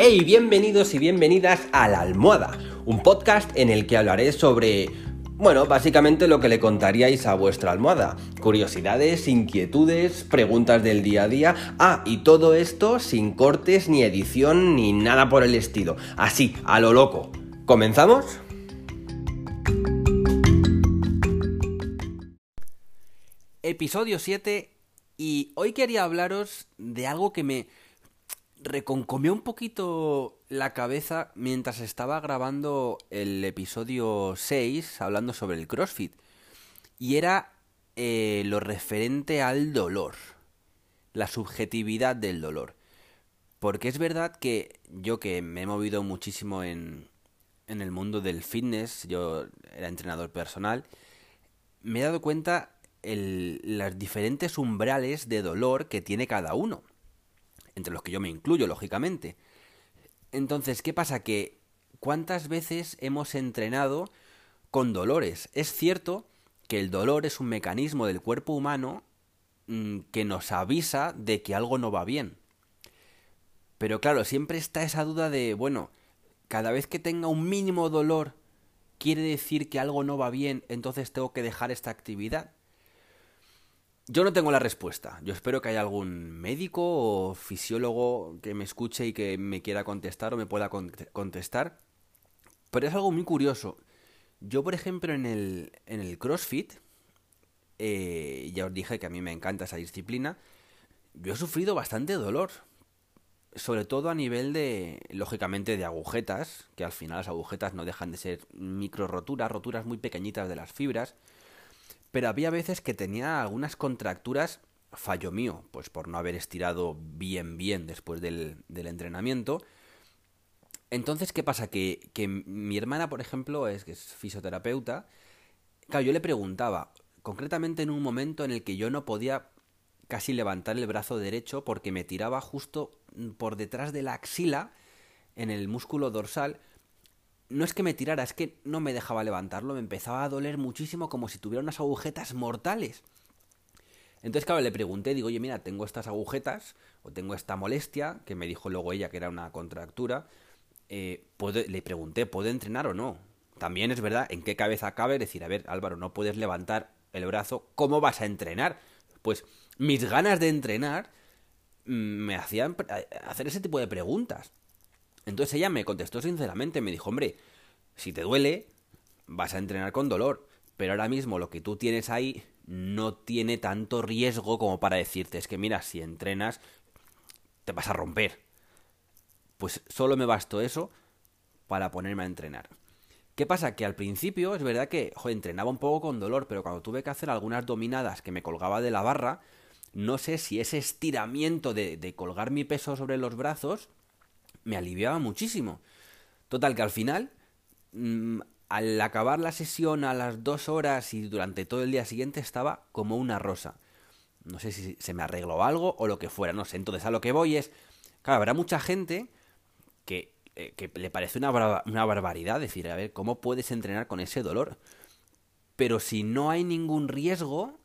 Hey, bienvenidos y bienvenidas a La Almohada, un podcast en el que hablaré sobre, bueno, básicamente lo que le contaríais a vuestra almohada. Curiosidades, inquietudes, preguntas del día a día. Ah, y todo esto sin cortes, ni edición, ni nada por el estilo. Así, a lo loco. ¿Comenzamos? Episodio 7 y hoy quería hablaros de algo que me reconcomió un poquito la cabeza mientras estaba grabando el episodio 6 hablando sobre el CrossFit. Y era eh, lo referente al dolor, la subjetividad del dolor. Porque es verdad que yo que me he movido muchísimo en, en el mundo del fitness, yo era entrenador personal, me he dado cuenta el, los diferentes umbrales de dolor que tiene cada uno entre los que yo me incluyo, lógicamente. Entonces, ¿qué pasa? Que ¿cuántas veces hemos entrenado con dolores? Es cierto que el dolor es un mecanismo del cuerpo humano mm, que nos avisa de que algo no va bien. Pero claro, siempre está esa duda de, bueno, cada vez que tenga un mínimo dolor, quiere decir que algo no va bien, entonces tengo que dejar esta actividad. Yo no tengo la respuesta. Yo espero que haya algún médico o fisiólogo que me escuche y que me quiera contestar o me pueda contestar. Pero es algo muy curioso. Yo, por ejemplo, en el, en el CrossFit, eh, ya os dije que a mí me encanta esa disciplina, yo he sufrido bastante dolor. Sobre todo a nivel de, lógicamente, de agujetas, que al final las agujetas no dejan de ser micro roturas, roturas muy pequeñitas de las fibras pero había veces que tenía algunas contracturas fallo mío, pues por no haber estirado bien bien después del, entrenamiento. Entonces, ¿qué pasa? Que, que, mi hermana, por ejemplo, es, que es fisioterapeuta. Claro, yo le preguntaba, concretamente en un momento en el que yo no podía casi levantar el brazo derecho porque me tiraba justo por detrás de la axila, en el músculo dorsal, no es que me tirara, es que no me dejaba levantarlo, me empezaba a doler muchísimo como si tuviera unas agujetas mortales. Entonces, claro, le pregunté, digo, oye, mira, tengo estas agujetas o tengo esta molestia, que me dijo luego ella que era una contractura. Eh, le pregunté, ¿puedo entrenar o no? También es verdad, ¿en qué cabeza cabe decir, a ver, Álvaro, no puedes levantar el brazo, ¿cómo vas a entrenar? Pues mis ganas de entrenar mm, me hacían hacer ese tipo de preguntas. Entonces ella me contestó sinceramente, me dijo, hombre, si te duele, vas a entrenar con dolor, pero ahora mismo lo que tú tienes ahí no tiene tanto riesgo como para decirte, es que mira, si entrenas, te vas a romper. Pues solo me bastó eso para ponerme a entrenar. ¿Qué pasa? Que al principio es verdad que entrenaba un poco con dolor, pero cuando tuve que hacer algunas dominadas que me colgaba de la barra, no sé si ese estiramiento de, de colgar mi peso sobre los brazos me aliviaba muchísimo. Total, que al final, mm, al acabar la sesión a las dos horas y durante todo el día siguiente estaba como una rosa. No sé si se me arregló algo o lo que fuera, no sé. Entonces a lo que voy es, claro, habrá mucha gente que, eh, que le parece una, una barbaridad decir, a ver, ¿cómo puedes entrenar con ese dolor? Pero si no hay ningún riesgo,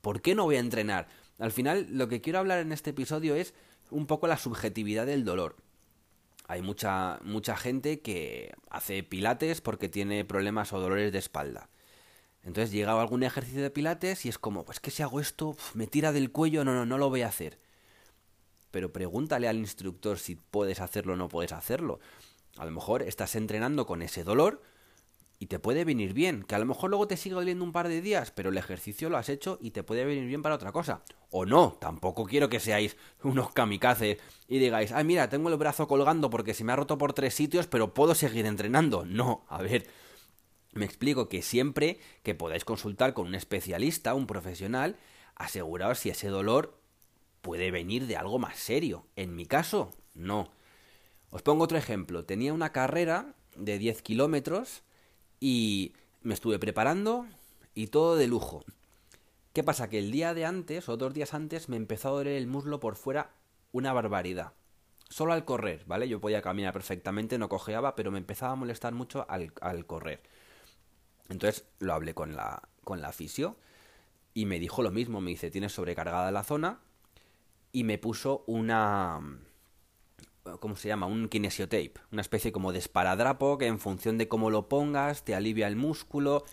¿por qué no voy a entrenar? Al final, lo que quiero hablar en este episodio es un poco la subjetividad del dolor hay mucha, mucha gente que hace pilates porque tiene problemas o dolores de espalda. Entonces llega algún ejercicio de pilates y es como, pues que si hago esto, me tira del cuello, no, no, no lo voy a hacer. Pero pregúntale al instructor si puedes hacerlo o no puedes hacerlo. A lo mejor estás entrenando con ese dolor y te puede venir bien. Que a lo mejor luego te sigue doliendo un par de días, pero el ejercicio lo has hecho y te puede venir bien para otra cosa. O no, tampoco quiero que seáis unos kamikazes y digáis, ay mira, tengo el brazo colgando porque se me ha roto por tres sitios, pero puedo seguir entrenando. No, a ver, me explico que siempre que podáis consultar con un especialista, un profesional, aseguraos si ese dolor puede venir de algo más serio. En mi caso, no. Os pongo otro ejemplo. Tenía una carrera de 10 kilómetros y me estuve preparando y todo de lujo. ¿Qué pasa? Que el día de antes o dos días antes me empezó a doler el muslo por fuera una barbaridad. Solo al correr, ¿vale? Yo podía caminar perfectamente, no cojeaba, pero me empezaba a molestar mucho al, al correr. Entonces lo hablé con la, con la fisio y me dijo lo mismo. Me dice, tienes sobrecargada la zona y me puso una, ¿cómo se llama? Un kinesiotape, una especie como de esparadrapo que en función de cómo lo pongas te alivia el músculo.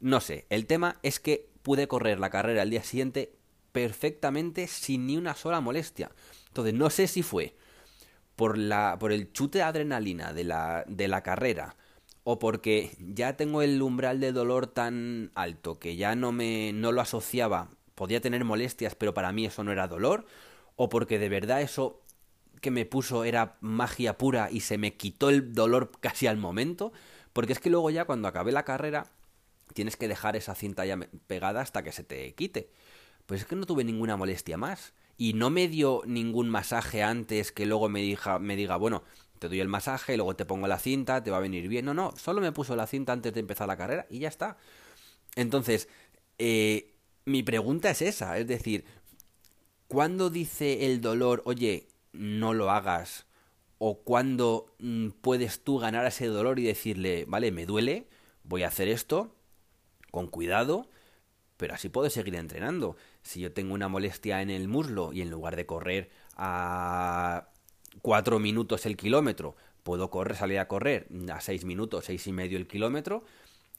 No sé, el tema es que pude correr la carrera al día siguiente perfectamente sin ni una sola molestia. Entonces, no sé si fue por, la, por el chute de adrenalina de la, de la carrera o porque ya tengo el umbral de dolor tan alto que ya no me no lo asociaba, podía tener molestias, pero para mí eso no era dolor, o porque de verdad eso que me puso era magia pura y se me quitó el dolor casi al momento, porque es que luego ya cuando acabé la carrera tienes que dejar esa cinta ya pegada hasta que se te quite. Pues es que no tuve ninguna molestia más. Y no me dio ningún masaje antes que luego me, diga, me diga, bueno, te doy el masaje, luego te pongo la cinta, te va a venir bien. No, no, solo me puso la cinta antes de empezar la carrera y ya está. Entonces, eh, mi pregunta es esa, es decir, ¿cuándo dice el dolor, oye, no lo hagas? ¿O cuándo mm, puedes tú ganar ese dolor y decirle, vale, me duele, voy a hacer esto, con cuidado, pero así puedo seguir entrenando. Si yo tengo una molestia en el muslo y en lugar de correr a cuatro minutos el kilómetro, puedo correr, salir a correr a seis minutos, seis y medio el kilómetro,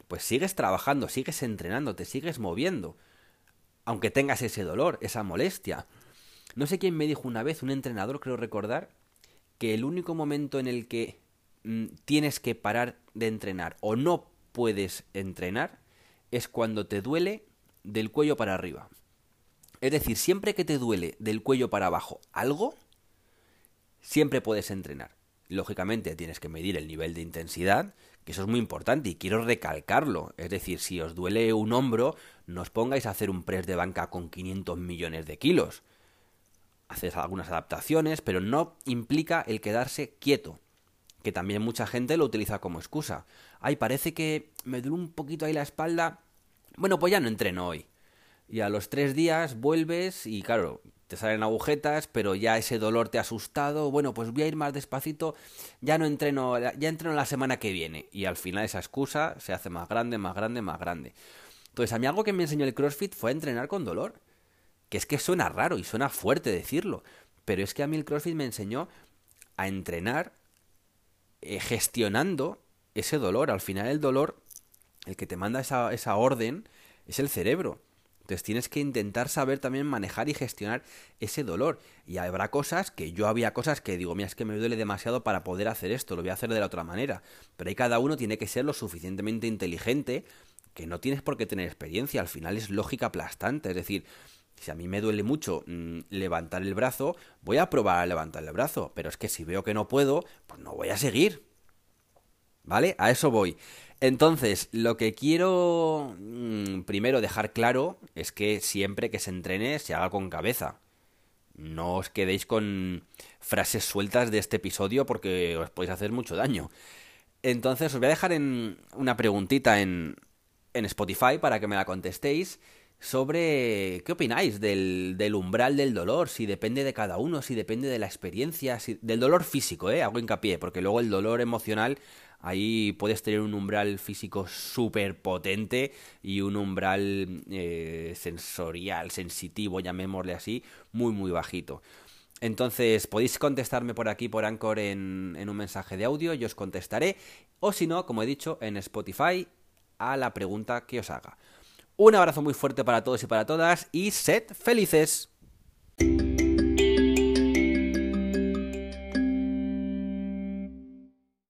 pues sigues trabajando, sigues entrenando, te sigues moviendo, aunque tengas ese dolor, esa molestia. No sé quién me dijo una vez, un entrenador creo recordar, que el único momento en el que mm, tienes que parar de entrenar o no puedes entrenar es cuando te duele del cuello para arriba. Es decir, siempre que te duele del cuello para abajo algo, siempre puedes entrenar. Lógicamente tienes que medir el nivel de intensidad, que eso es muy importante y quiero recalcarlo. Es decir, si os duele un hombro, no os pongáis a hacer un press de banca con 500 millones de kilos. Haces algunas adaptaciones, pero no implica el quedarse quieto, que también mucha gente lo utiliza como excusa. Ay, parece que me duele un poquito ahí la espalda. Bueno, pues ya no entreno hoy. Y a los tres días vuelves y claro, te salen agujetas, pero ya ese dolor te ha asustado, bueno, pues voy a ir más despacito, ya no entreno, ya entreno la semana que viene. Y al final esa excusa se hace más grande, más grande, más grande. Entonces a mí algo que me enseñó el CrossFit fue entrenar con dolor. Que es que suena raro y suena fuerte decirlo, pero es que a mí CrossFit me enseñó a entrenar eh, gestionando ese dolor. Al final el dolor, el que te manda esa, esa orden, es el cerebro. Entonces tienes que intentar saber también manejar y gestionar ese dolor. Y habrá cosas que yo había cosas que digo, mira, es que me duele demasiado para poder hacer esto, lo voy a hacer de la otra manera. Pero ahí cada uno tiene que ser lo suficientemente inteligente que no tienes por qué tener experiencia. Al final es lógica aplastante. Es decir, si a mí me duele mucho mm, levantar el brazo, voy a probar a levantar el brazo. Pero es que si veo que no puedo, pues no voy a seguir. ¿Vale? A eso voy. Entonces, lo que quiero mm, primero dejar claro es que siempre que se entrene se haga con cabeza. No os quedéis con frases sueltas de este episodio porque os podéis hacer mucho daño. Entonces, os voy a dejar en una preguntita en, en Spotify para que me la contestéis sobre qué opináis del, umbral del dolor, si depende de cada uno, si depende de la experiencia, del dolor físico, ¿eh? Hago hincapié, porque luego el dolor emocional Ahí puedes tener un umbral físico súper potente y un umbral eh, sensorial, sensitivo, llamémosle así, muy, muy bajito. Entonces podéis contestarme por aquí, por Anchor, en, en un mensaje de audio, yo os contestaré. O si no, como he dicho, en Spotify a la pregunta que os haga. Un abrazo muy fuerte para todos y para todas y sed felices.